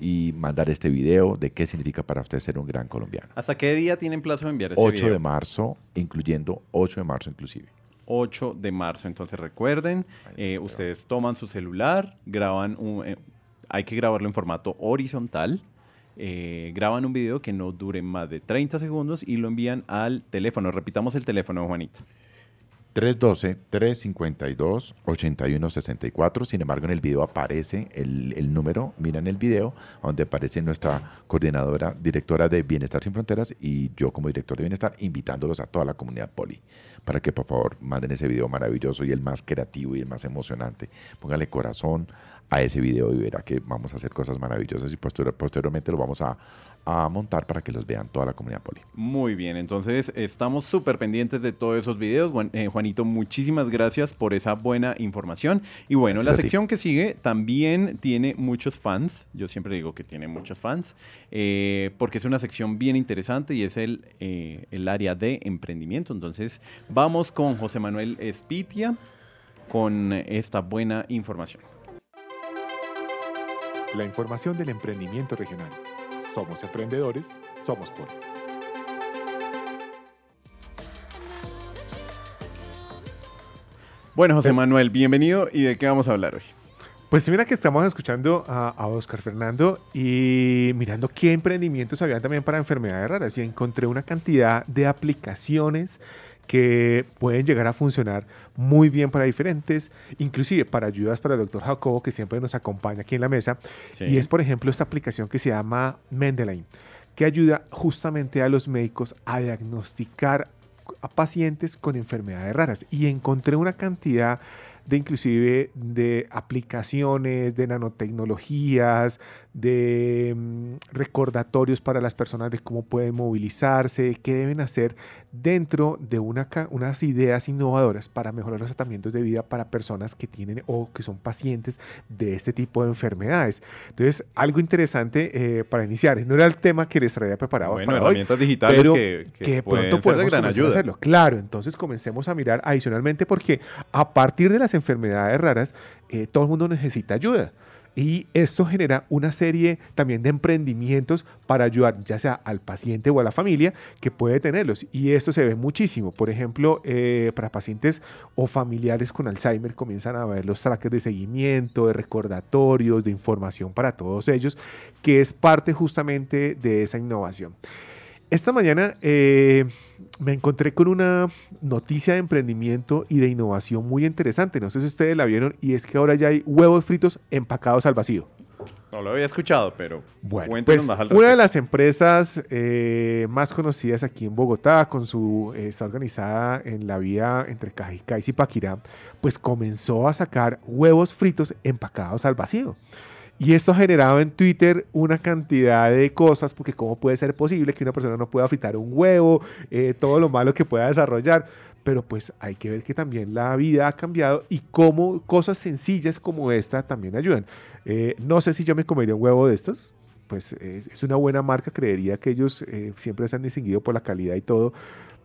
y mandar este video de qué significa para ustedes ser un gran colombiano. ¿Hasta qué día tienen plazo de enviar ese 8 video? de marzo, incluyendo 8 de marzo inclusive. 8 de marzo. Entonces recuerden, eh, ustedes toman su celular, graban un, eh, hay que grabarlo en formato horizontal, eh, graban un video que no dure más de 30 segundos y lo envían al teléfono. Repitamos el teléfono, Juanito. 312-352-8164. Sin embargo, en el video aparece el, el número. Miran el video, donde aparece nuestra coordinadora, directora de Bienestar Sin Fronteras y yo como director de Bienestar, invitándolos a toda la comunidad poli para que por favor manden ese video maravilloso y el más creativo y el más emocionante. Póngale corazón a ese video y verá que vamos a hacer cosas maravillosas y posterior- posteriormente lo vamos a, a montar para que los vean toda la comunidad poli. Muy bien, entonces estamos súper pendientes de todos esos videos. Juan- eh, Juanito, muchísimas gracias por esa buena información. Y bueno, Gracias la sección que sigue también tiene muchos fans. Yo siempre digo que tiene muchos fans, eh, porque es una sección bien interesante y es el, eh, el área de emprendimiento. Entonces vamos con José Manuel Espitia con esta buena información. La información del emprendimiento regional. Somos emprendedores, somos Poli. Bueno, José Manuel, bienvenido. ¿Y de qué vamos a hablar hoy? Pues mira que estamos escuchando a, a Oscar Fernando y mirando qué emprendimientos habían también para enfermedades raras y encontré una cantidad de aplicaciones que pueden llegar a funcionar muy bien para diferentes, inclusive para ayudas para el doctor Jacobo, que siempre nos acompaña aquí en la mesa. Sí. Y es, por ejemplo, esta aplicación que se llama Mendeley, que ayuda justamente a los médicos a diagnosticar a pacientes con enfermedades raras. Y encontré una cantidad de inclusive de aplicaciones, de nanotecnologías, de mm, recordatorios para las personas de cómo pueden movilizarse, qué deben hacer dentro de una, unas ideas innovadoras para mejorar los tratamientos de vida para personas que tienen o que son pacientes de este tipo de enfermedades. Entonces, algo interesante eh, para iniciar. No era el tema que les traía preparado Bueno, para hoy, herramientas digitales pero que- que pueden pronto ser de podemos gran ayuda. hacerlo. Claro, entonces comencemos a mirar adicionalmente porque a partir de las enfermedades raras, eh, todo el mundo necesita ayuda. Y esto genera una serie también de emprendimientos para ayudar ya sea al paciente o a la familia que puede tenerlos. Y esto se ve muchísimo. Por ejemplo, eh, para pacientes o familiares con Alzheimer comienzan a ver los trackers de seguimiento, de recordatorios, de información para todos ellos, que es parte justamente de esa innovación. Esta mañana eh, me encontré con una noticia de emprendimiento y de innovación muy interesante. No sé si ustedes la vieron y es que ahora ya hay huevos fritos empacados al vacío. No lo había escuchado, pero Bueno, pues más al una de las empresas eh, más conocidas aquí en Bogotá, con su, eh, está organizada en la vía entre Cajicá y Zipaquirá, pues comenzó a sacar huevos fritos empacados al vacío. Y esto ha generado en Twitter una cantidad de cosas, porque cómo puede ser posible que una persona no pueda fritar un huevo, Eh, todo lo malo que pueda desarrollar. Pero pues hay que ver que también la vida ha cambiado y cómo cosas sencillas como esta también ayudan. Eh, no sé si yo me comería un huevo de estos, pues eh, es una buena marca, creería que ellos siempre se han distinguido por la calidad y todo,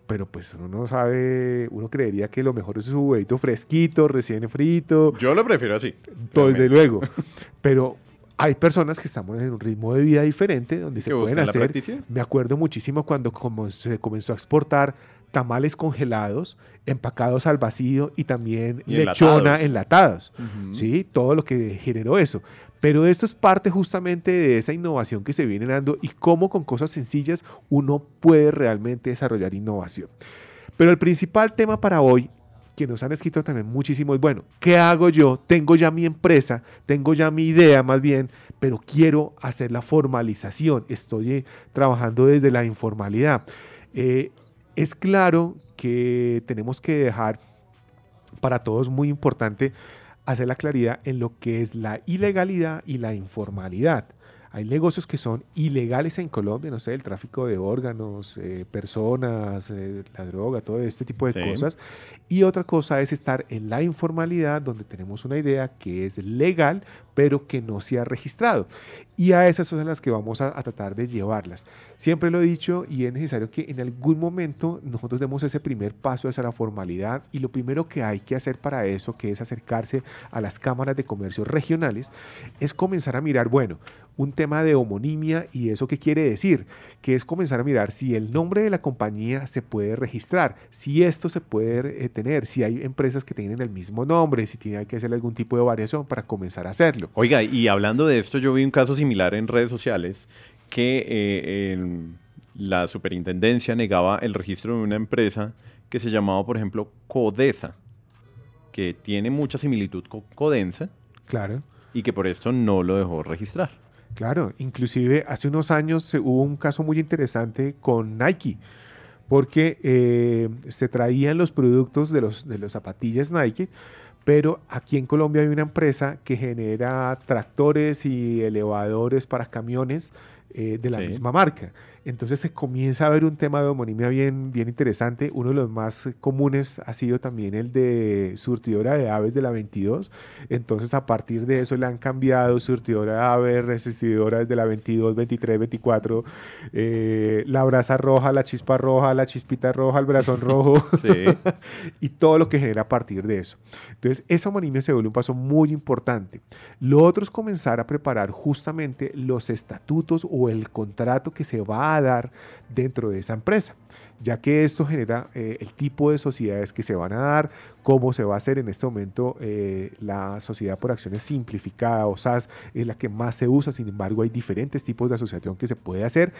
pero pues uno no sabe, uno creería que lo mejor es su huevito fresquito, recién frito. Yo lo prefiero así. Desde luego. Pero hay personas que estamos en un ritmo de vida diferente donde se pueden hacer. Me acuerdo muchísimo cuando como se comenzó a exportar tamales congelados, empacados al vacío y también Y lechona enlatados. ¿sí? Todo lo que generó eso. Pero esto es parte justamente de esa innovación que se viene dando y cómo con cosas sencillas uno puede realmente desarrollar innovación. Pero el principal tema para hoy, que nos han escrito también muchísimo, es, bueno, ¿qué hago yo? Tengo ya mi empresa, tengo ya mi idea más bien, pero quiero hacer la formalización. Estoy eh, trabajando desde la informalidad. Eh, es claro que tenemos que dejar para todos muy importante hacer la claridad en lo que es la ilegalidad y la informalidad. Hay negocios que son ilegales en Colombia, no sé, el tráfico de órganos, eh, personas, eh, la droga, todo este tipo de Sí. cosas. Y otra cosa es estar en la informalidad, donde tenemos una idea que es legal, pero que no se ha registrado. Y a esas son las que vamos a, tratar de llevarlas. Siempre lo he dicho y es necesario que en algún momento nosotros demos ese primer paso hacia la formalidad y lo primero que hay que hacer para eso, que es acercarse a las cámaras de comercio regionales, es comenzar a mirar, bueno, un tema de homonimia y eso qué quiere decir, que es comenzar a mirar si el nombre de la compañía se puede registrar, si esto se puede eh, tener, si hay empresas que tienen el mismo nombre, si tiene que hacer algún tipo de variación para comenzar a hacerlo. Oiga, y hablando de esto, yo vi un caso similar en redes sociales que eh, la superintendencia negaba el registro de una empresa que se llamaba, por ejemplo, Codesa, que tiene mucha similitud con Codensa Claro. y que por esto no lo dejó registrar. Claro, inclusive hace unos años se- hubo un caso muy interesante con Nike, porque eh, se traían los productos de los de las zapatillas Nike, pero aquí en Colombia hay una empresa que genera tractores y elevadores para camiones eh, de la Sí. misma marca. Entonces se comienza a ver un tema de homonimia bien, bien interesante. Uno de los más comunes ha sido también el de surtidora de aves de la 22. Entonces a partir de eso le han cambiado surtidora de aves, resistidora de la 22, 23, 24, eh, la brasa roja, la chispa roja, la chispita roja, el brazón rojo y todo lo que genera a partir de eso. Entonces, esa homonimia se vuelve un paso muy importante. Lo otro es comenzar a preparar justamente los estatutos o el contrato que se va a dar dentro de esa empresa, ya que esto genera eh, el tipo de sociedades que se van a dar, cómo se va a hacer en este momento eh, la sociedad por acciones simplificada o SAS es la que más se usa, sin embargo hay diferentes tipos de asociación que se puede hacer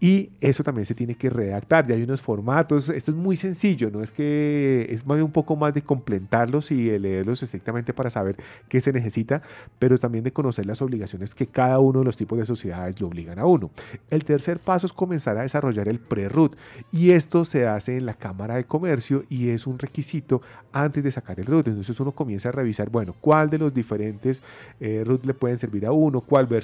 y eso también se tiene que redactar. Ya hay unos formatos. Esto es muy sencillo, no es que es más un poco más de complementarlos y de leerlos estrictamente para saber qué se necesita, pero también de conocer las obligaciones que cada uno de los tipos de sociedades le obligan a uno. El tercer paso es comenzar a desarrollar el pre-root y esto se hace en la Cámara de Comercio y es un requisito antes de sacar el root. Entonces uno comienza a revisar, bueno, cuál de los diferentes eh, le pueden servir a uno, cuál va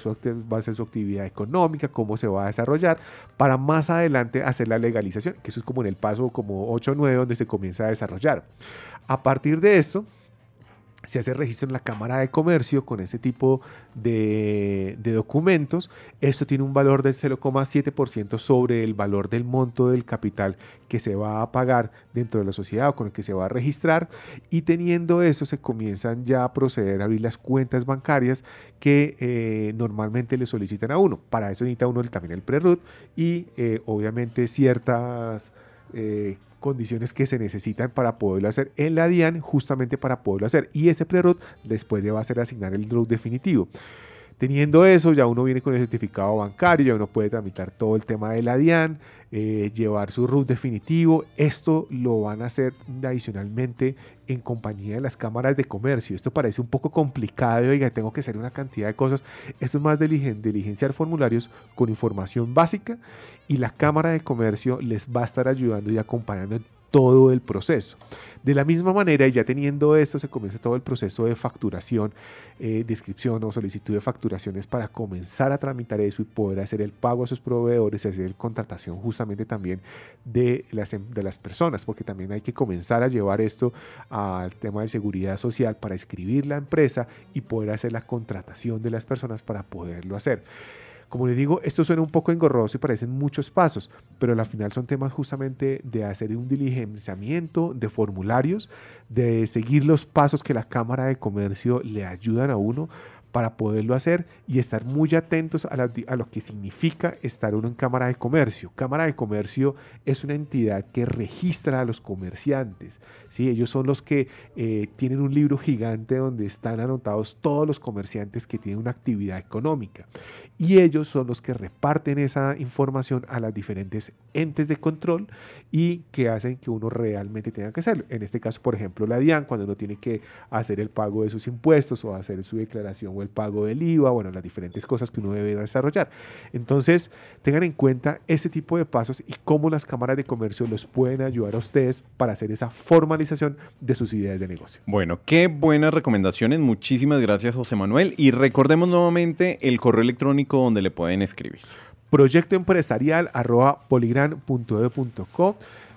a ser su actividad económica, cómo se va a desarrollar, para más adelante hacer la legalización, que eso es como en el paso como 8 o 9 donde se comienza a desarrollar. A partir de esto, se hace registro en la Cámara de Comercio con este tipo de, documentos. Esto tiene un valor del 0,7% sobre el valor del monto del capital que se va a pagar dentro de la sociedad o con el que se va a registrar. Y teniendo eso, se comienzan ya a proceder a abrir las cuentas bancarias que eh, normalmente le solicitan a uno. Para eso necesita uno también el pre-root y eh, obviamente ciertas... eh, condiciones que se necesitan para poderlo hacer en la DIAN, justamente para poderlo hacer. Y ese pre-root después le va a ser asignar el root definitivo. Teniendo eso, ya uno viene con el certificado bancario, ya uno puede tramitar todo el tema de la DIAN, eh, llevar su root definitivo. Esto lo van a hacer adicionalmente en compañía de las cámaras de comercio. Esto parece un poco complicado, oiga, tengo que hacer una cantidad de cosas. Esto es más diligen- diligenciar formularios con información básica y la Cámara de Comercio les va a estar ayudando y acompañando en todo el proceso. De la misma manera, y ya teniendo esto, se comienza todo el proceso de facturación, eh, descripción o solicitud de facturaciones para comenzar a tramitar eso y poder hacer el pago a sus proveedores y hacer contratación justamente también de las, em- de las personas, porque también hay que comenzar a llevar esto al tema de seguridad social para escribir la empresa y poder hacer la contratación de las personas para poderlo hacer. Como les digo, esto suena un poco engorroso y parecen muchos pasos, pero al final son temas justamente de hacer un diligenciamiento de formularios, de seguir los pasos que la Cámara de Comercio le ayudan a uno para poderlo hacer y estar muy atentos a, la- a lo que significa estar uno en Cámara de Comercio. Cámara de Comercio es una entidad que registra a los comerciantes. ¿sí? Ellos son los que eh, tienen un libro gigante donde están anotados todos los comerciantes que tienen una actividad económica. Y ellos son los que reparten esa información a las diferentes entes de control y que hacen que uno realmente tenga que hacerlo. En este caso, por ejemplo, la DIAN, cuando uno tiene que hacer el pago de sus impuestos o hacer su declaración el pago del IVA, bueno, las diferentes cosas que uno debe desarrollar. Entonces, tengan en cuenta ese tipo de pasos y cómo las cámaras de comercio los pueden ayudar a ustedes para hacer esa formalización de sus ideas de negocio. Bueno, qué buenas recomendaciones. Muchísimas gracias, José Manuel. Y recordemos nuevamente el correo electrónico donde le pueden escribir. proyecto empresarial arroba poligran.edu.co.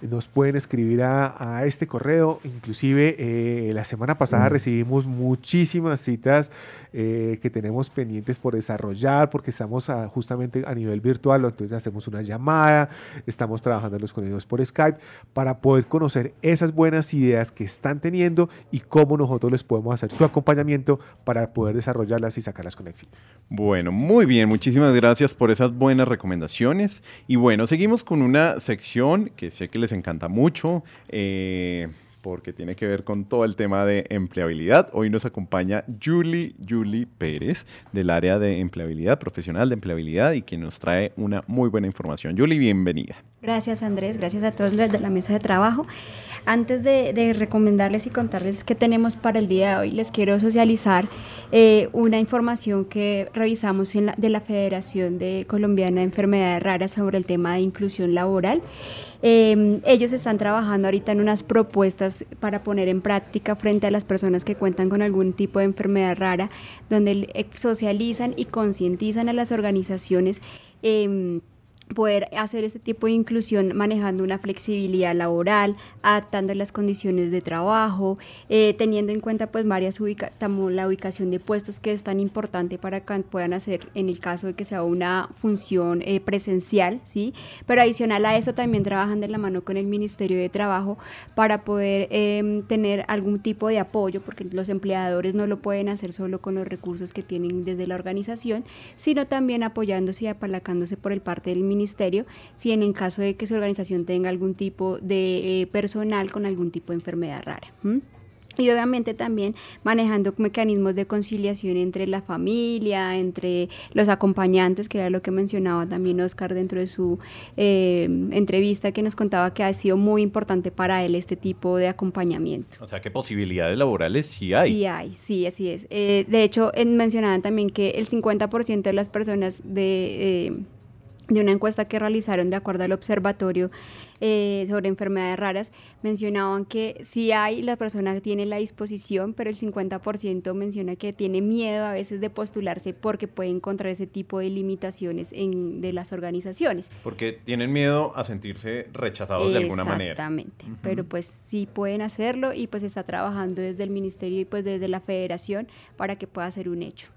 Nos pueden escribir a, a este correo. Inclusive eh, la semana pasada recibimos muchísimas citas eh, que tenemos pendientes por desarrollar porque estamos a- justamente a nivel virtual. Entonces hacemos una llamada, estamos trabajando los con ellos por Skype para poder conocer esas buenas ideas que están teniendo y cómo nosotros les podemos hacer su acompañamiento para poder desarrollarlas y sacarlas con éxito. Bueno, muy bien, muchísimas gracias por esas buenas recomendaciones. Y bueno, seguimos con una sección que sé que les encanta mucho, eh, porque tiene que ver con todo el tema de empleabilidad. Hoy nos acompaña Julie, Julie Pérez, del área de empleabilidad, profesional de empleabilidad, y que nos trae una muy buena información. Julie, bienvenida. Gracias Andrés, gracias a todos los de la mesa de trabajo. Antes de, recomendarles y contarles qué tenemos para el día de hoy, les quiero socializar eh, una información que revisamos de la Federación de Colombiana de Enfermedades Raras sobre el tema de inclusión laboral. Eh, ellos están trabajando ahorita en unas propuestas para poner en práctica frente a las personas que cuentan con algún tipo de enfermedad rara, donde eh, socializan y concientizan a las organizaciones. em, poder hacer este tipo de inclusión manejando una flexibilidad laboral, adaptando las condiciones de trabajo, eh, teniendo en cuenta pues varias ubica la ubicación de puestos que es tan importante para que puedan hacer en el caso de que sea una función eh, presencial, ¿sí? Pero adicional a eso también trabajan de la mano con el Ministerio de Trabajo para poder em, tener algún tipo de apoyo, porque los empleadores no lo pueden hacer solo con los recursos que tienen desde la organización, sino también apoyándose y apalancándose por el parte del ministerio, si en el caso de que su organización tenga algún tipo de eh, personal con algún tipo de enfermedad rara. ¿m? Y obviamente también manejando mecanismos de conciliación entre la familia, entre los acompañantes, que era lo que mencionaba también Oscar dentro de su eh, entrevista, que nos contaba que ha sido muy importante para él este tipo de acompañamiento. O sea, ¿qué posibilidades laborales sí hay? Sí hay, sí, así es. Eh, de hecho, en- mencionaban también que el 50% de las personas de, eh, de una encuesta que realizaron de acuerdo al observatorio eh, sobre enfermedades raras, mencionaban que sí hay, la persona tiene la disposición, pero el 50% menciona que tiene miedo a veces de postularse porque puede encontrar ese tipo de limitaciones en, de las organizaciones. Porque tienen miedo a sentirse rechazados de alguna manera. Exactamente, pero pues sí pueden hacerlo y pues está trabajando desde el ministerio y pues desde la federación para que pueda ser un hecho.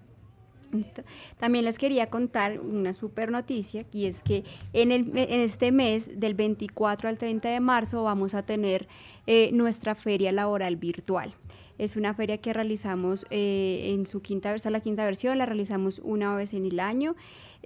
También les quería contar una super noticia y es que en, el, en este mes, del 24 al 30 de marzo, vamos a tener eh, nuestra feria laboral virtual. Es una feria que realizamos eh, en su quinta la quinta versión, la realizamos una vez en el año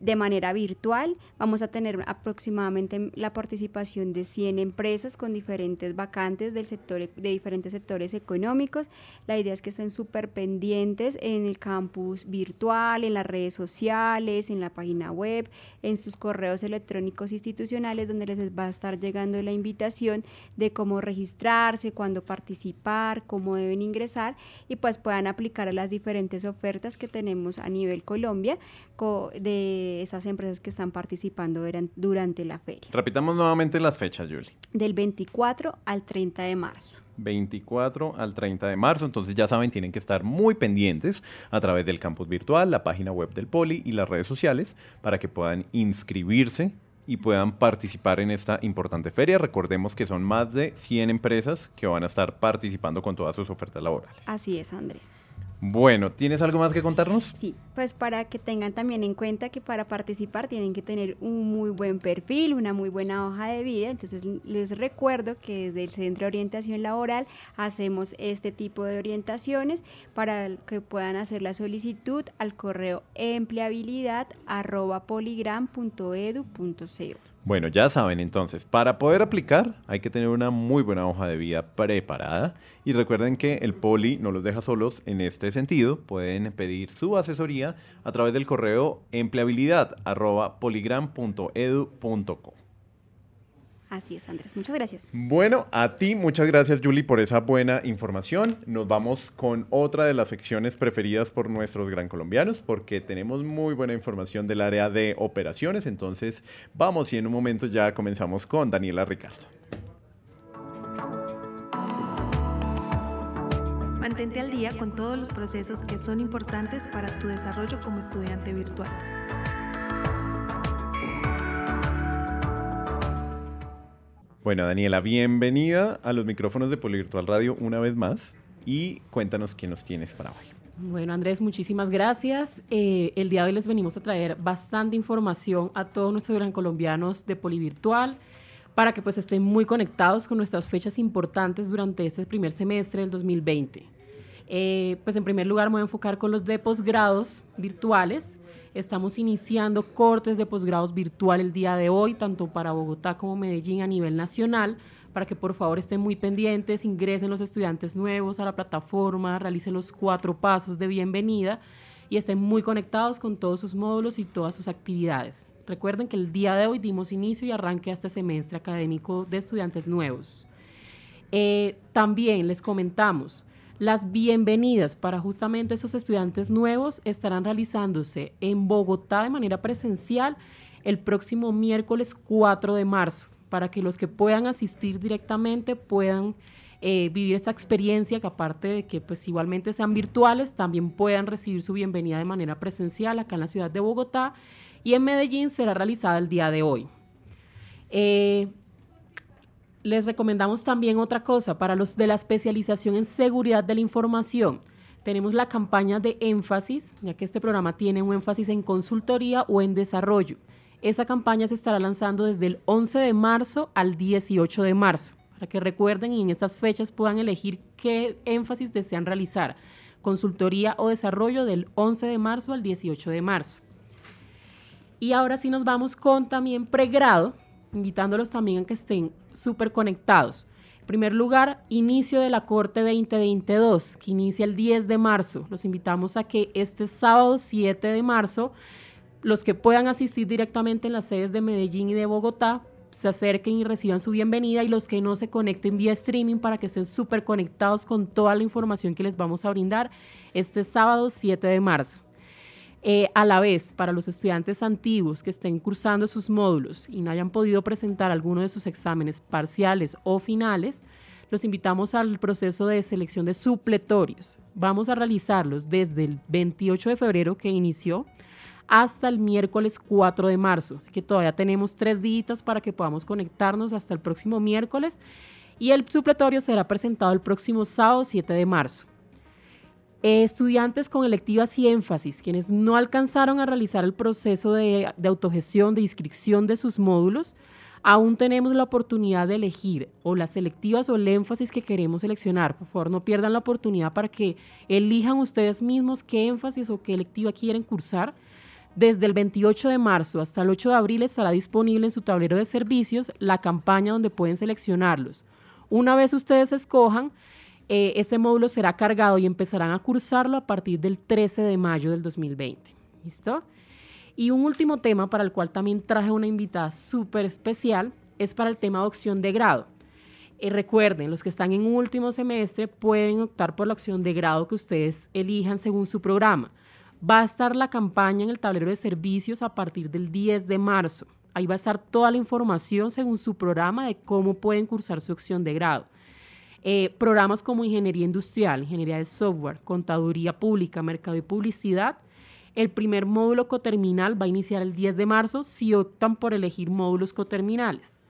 de manera virtual. Vamos a tener aproximadamente la participación de 100 empresas con diferentes vacantes del sector, e- de diferentes sectores económicos. La idea es que estén súper pendientes en el campus virtual, en las redes sociales, en la página web, en sus correos electrónicos institucionales, donde les va a estar llegando la invitación de cómo registrarse, cuándo participar, cómo deben ingresar y pues puedan aplicar a las diferentes ofertas que tenemos a nivel Colombia co- de esas empresas que están participando duran- durante la feria, Repitamos nuevamente las fechas, Julie. del 24 al 30 de marzo. 24 al 30 de marzo. Entonces ya saben, tienen que estar muy pendientes a través del campus virtual, la página web del Poli y las redes sociales para que puedan inscribirse y puedan participar en esta importante feria. Recordemos que son más de 100 empresas que van a estar participando con todas sus ofertas laborales. Así es, Andrés. Bueno, ¿tienes algo más que contarnos? Sí, pues para que tengan también en cuenta que para participar tienen que tener un muy buen perfil, una muy buena hoja de vida. Entonces les recuerdo que desde el Centro de Orientación Laboral hacemos este tipo de orientaciones para que puedan hacer la solicitud al correo empleabilidad@poligram.edu.co. Bueno, ya saben entonces, para poder aplicar hay que tener una muy buena hoja de vida preparada y recuerden que el Poli no los deja solos en este sentido, pueden pedir su asesoría a través del correo empleabilidad@poligram.edu.co. Así es, Andrés. Muchas gracias. Bueno, a ti muchas gracias Julie por esa buena información. Nos vamos con otra de las secciones preferidas por nuestros gran colombianos porque tenemos muy buena información del área de operaciones. Entonces vamos y en un momento ya comenzamos con Daniela Ricardo. Mantente al día con todos los procesos que son importantes para tu desarrollo como estudiante virtual. Bueno, Daniela, bienvenida a los micrófonos de Polivirtual Radio una vez más y cuéntanos qué nos tienes para hoy. Bueno, Andrés, muchísimas gracias. Eh, el día de hoy les venimos a traer bastante información a todos nuestros gran colombianos de Polivirtual para que pues estén muy conectados con nuestras fechas importantes durante este primer semestre del 2020. Eh, pues en primer lugar me voy a enfocar con los de posgrados virtuales. Estamos iniciando cortes de posgrados virtual el día de hoy, tanto para Bogotá como Medellín a nivel nacional, para que por favor estén muy pendientes, ingresen los estudiantes nuevos a la plataforma, realicen los cuatro pasos de bienvenida y estén muy conectados con todos sus módulos y todas sus actividades. Recuerden que el día de hoy dimos inicio y arranque a este semestre académico de estudiantes nuevos. Eh, también les comentamos, las bienvenidas para justamente esos estudiantes nuevos estarán realizándose en Bogotá de manera presencial el próximo miércoles 4 de marzo, para que los que puedan asistir directamente puedan eh, vivir esa experiencia, que aparte de que pues igualmente sean virtuales, también puedan recibir su bienvenida de manera presencial acá en la ciudad de Bogotá y en Medellín será realizada el día de hoy. Eh, les recomendamos también otra cosa para los de la especialización en seguridad de la información. Tenemos la campaña de énfasis, ya que este programa tiene un énfasis en consultoría o en desarrollo. Esa campaña se estará lanzando desde el 11 de marzo al 18 de marzo, para que recuerden y en estas fechas puedan elegir qué énfasis desean realizar, consultoría o desarrollo del 11 de marzo al 18 de marzo. Y ahora sí nos vamos con también pregrado, invitándolos también a que estén súper conectados. En primer lugar, inicio de la Corte 2022, que inicia el 10 de marzo. Los invitamos a que este sábado 7 de marzo, los que puedan asistir directamente en las sedes de Medellín y de Bogotá, se acerquen y reciban su bienvenida y los que no se conecten vía streaming para que estén súper conectados con toda la información que les vamos a brindar este sábado 7 de marzo. Eh, a la vez, para los estudiantes antiguos que estén cursando sus módulos y no hayan podido presentar alguno de sus exámenes parciales o finales, los invitamos al proceso de selección de supletorios. Vamos a realizarlos desde el 28 de febrero que inició hasta el miércoles 4 de marzo. Así que todavía tenemos tres días para que podamos conectarnos hasta el próximo miércoles y el supletorio será presentado el próximo sábado 7 de marzo. Eh, estudiantes con electivas y énfasis, quienes no alcanzaron a realizar el proceso de, autogestión, de inscripción de sus módulos, aún tenemos la oportunidad de elegir o las selectivas o el énfasis que queremos seleccionar. Por favor, no pierdan la oportunidad para que elijan ustedes mismos qué énfasis o qué electiva quieren cursar. Desde el 28 de marzo hasta el 8 de abril estará disponible en su tablero de servicios la campaña donde pueden seleccionarlos. Una vez ustedes escojan, eh, este módulo será cargado y empezarán a cursarlo a partir del 13 de mayo del 2020. ¿Listo? Y un último tema para el cual también traje una invitada súper especial es para el tema de opción de grado. Eh, recuerden, los que están en último semestre pueden optar por la opción de grado que ustedes elijan según su programa. Va a estar la campaña en el tablero de servicios a partir del 10 de marzo. Ahí va a estar toda la información según su programa de cómo pueden cursar su opción de grado. Eh, programas como ingeniería industrial, ingeniería de software, contaduría pública, mercado y publicidad. El primer módulo coterminal va a iniciar el 10 de marzo si optan por elegir módulos coterminales.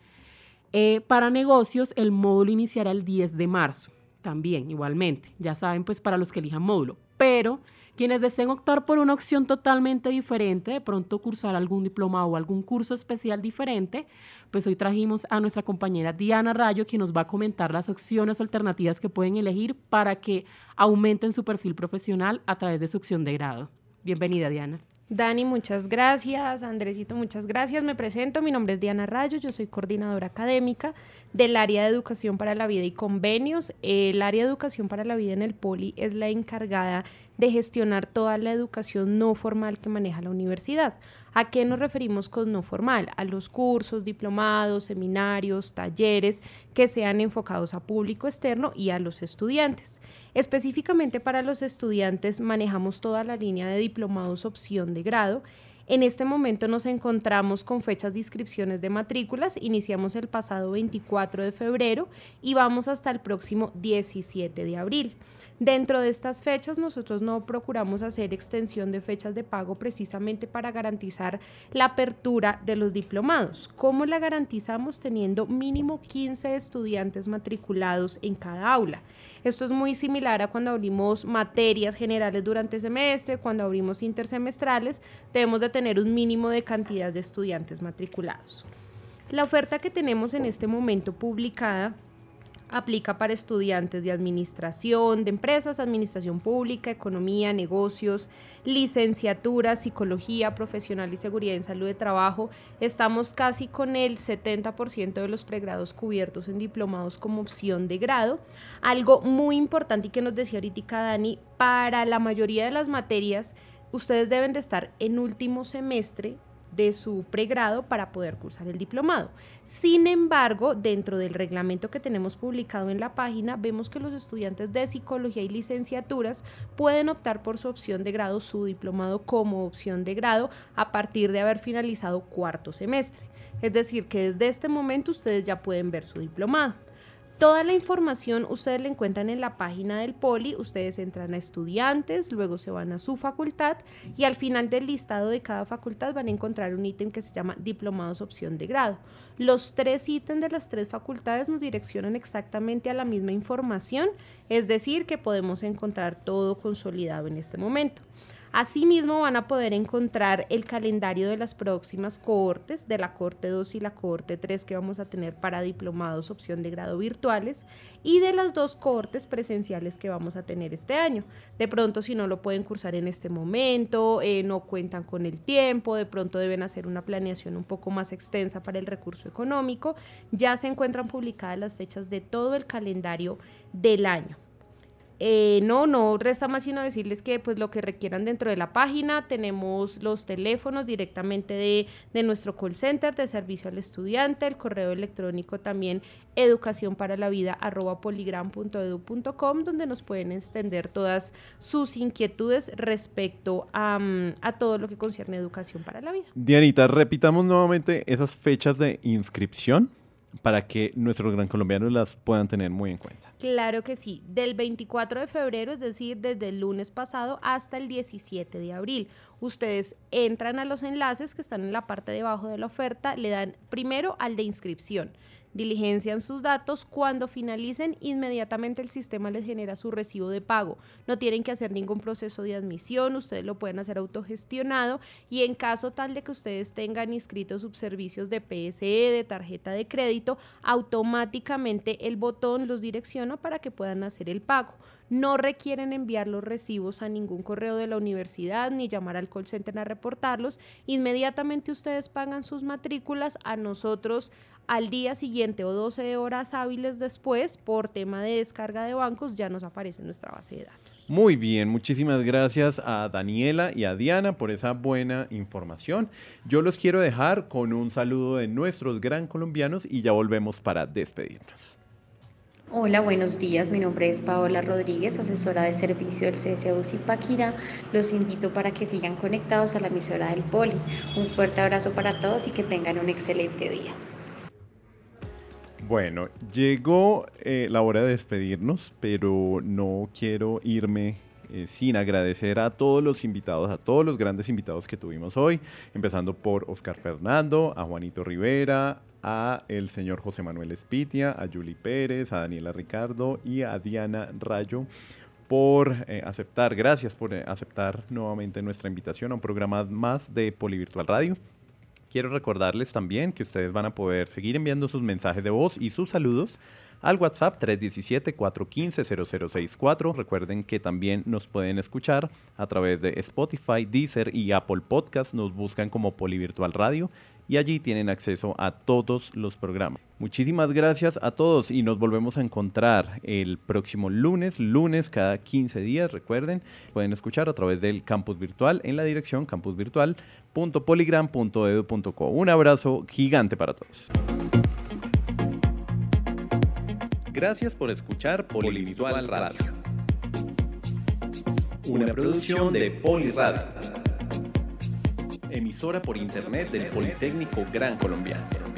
Eh, para negocios, el módulo iniciará el 10 de marzo, también igualmente. Ya saben, pues para los que elijan módulo. pero quienes deseen optar por una opción totalmente diferente, de pronto cursar algún diplomado o algún curso especial diferente, pues hoy trajimos a nuestra compañera Diana Rayo, quien nos va a comentar las opciones o alternativas que pueden elegir para que aumenten su perfil profesional a través de su opción de grado. Bienvenida, Diana. Dani, muchas gracias. Andresito, muchas gracias. Me presento, mi nombre es Diana Rayo, yo soy coordinadora académica del área de educación para la vida y convenios. El área de educación para la vida en el Poli es la encargada de gestionar toda la educación no formal que maneja la universidad. ¿A qué nos referimos con no formal? A los cursos, diplomados, seminarios, talleres que sean enfocados a público externo y a los estudiantes. Específicamente para los estudiantes manejamos toda la línea de diplomados opción de grado. En este momento nos encontramos con fechas de inscripciones de matrículas. Iniciamos el pasado 24 de febrero y vamos hasta el próximo 17 de abril. Dentro de estas fechas nosotros no procuramos hacer extensión de fechas de pago precisamente para garantizar la apertura de los diplomados. ¿Cómo la garantizamos? Teniendo mínimo 15 estudiantes matriculados en cada aula. Esto es muy similar a cuando abrimos materias generales durante el semestre, cuando abrimos intersemestrales, debemos de tener un mínimo de cantidad de estudiantes matriculados. La oferta que tenemos en este momento publicada aplica para estudiantes de administración, de empresas, administración pública, economía, negocios, licenciatura, psicología, profesional y seguridad en salud de trabajo. Estamos casi con el 70% de los pregrados cubiertos en diplomados como opción de grado. Algo muy importante y que nos decía ahorita Dani, para la mayoría de las materias, ustedes deben de estar en último semestre de su pregrado para poder cursar el diplomado. Sin embargo, dentro del reglamento que tenemos publicado en la página, vemos que los estudiantes de psicología y licenciaturas pueden optar por su opción de grado, su diplomado como opción de grado, a partir de haber finalizado cuarto semestre. Es decir, que desde este momento ustedes ya pueden ver su diplomado. Toda la información ustedes la encuentran en la página del Poli, ustedes entran a estudiantes, luego se van a su facultad y al final del listado de cada facultad van a encontrar un ítem que se llama Diplomados opción de grado. Los tres ítems de las tres facultades nos direccionan exactamente a la misma información, es decir, que podemos encontrar todo consolidado en este momento. Asimismo, van a poder encontrar el calendario de las próximas cohortes, de la cohorte 2 y la cohorte 3 que vamos a tener para diplomados opción de grado virtuales y de las dos cohortes presenciales que vamos a tener este año. De pronto, si no lo pueden cursar en este momento, eh, no cuentan con el tiempo, de pronto deben hacer una planeación un poco más extensa para el recurso económico, ya se encuentran publicadas las fechas de todo el calendario del año. Eh, no, no resta más sino decirles que pues lo que requieran dentro de la página, tenemos los teléfonos directamente de, de nuestro call center de servicio al estudiante, el correo electrónico también educación para la vida arroba poligram.edu.com donde nos pueden extender todas sus inquietudes respecto a, mm, a todo lo que concierne educación para la vida. Dianita, repitamos nuevamente esas fechas de inscripción para que nuestros gran colombianos las puedan tener muy en cuenta. Claro que sí, del 24 de febrero, es decir, desde el lunes pasado hasta el 17 de abril. Ustedes entran a los enlaces que están en la parte de abajo de la oferta, le dan primero al de inscripción diligencian sus datos, cuando finalicen inmediatamente el sistema les genera su recibo de pago. No tienen que hacer ningún proceso de admisión, ustedes lo pueden hacer autogestionado y en caso tal de que ustedes tengan inscritos subservicios de PSE, de tarjeta de crédito, automáticamente el botón los direcciona para que puedan hacer el pago. No requieren enviar los recibos a ningún correo de la universidad ni llamar al call center a reportarlos. Inmediatamente ustedes pagan sus matrículas a nosotros al día siguiente o 12 horas hábiles después, por tema de descarga de bancos, ya nos aparece en nuestra base de datos. Muy bien, muchísimas gracias a Daniela y a Diana por esa buena información. Yo los quiero dejar con un saludo de nuestros gran colombianos y ya volvemos para despedirnos. Hola, buenos días. Mi nombre es Paola Rodríguez, asesora de servicio del CSU Zipaquirá. Los invito para que sigan conectados a la emisora del Poli. Un fuerte abrazo para todos y que tengan un excelente día. Bueno, llegó eh, la hora de despedirnos, pero no quiero irme eh, sin agradecer a todos los invitados, a todos los grandes invitados que tuvimos hoy, empezando por Oscar Fernando, a Juanito Rivera, a el señor José Manuel Espitia, a Julie Pérez, a Daniela Ricardo y a Diana Rayo por eh, aceptar, gracias por aceptar nuevamente nuestra invitación a un programa más de Polivirtual Radio. Quiero recordarles también que ustedes van a poder seguir enviando sus mensajes de voz y sus saludos al WhatsApp 317-415-0064. Recuerden que también nos pueden escuchar a través de Spotify, Deezer y Apple Podcast. Nos buscan como Polivirtual Radio y allí tienen acceso a todos los programas. Muchísimas gracias a todos y nos volvemos a encontrar el próximo lunes, lunes cada 15 días. Recuerden, pueden escuchar a través del campus virtual en la dirección campusvirtual.poligram.edu.co. Un abrazo gigante para todos. Gracias por escuchar Polivirtual Radio. Una producción de Poliradio. Emisora por internet del Politécnico Gran Colombiano.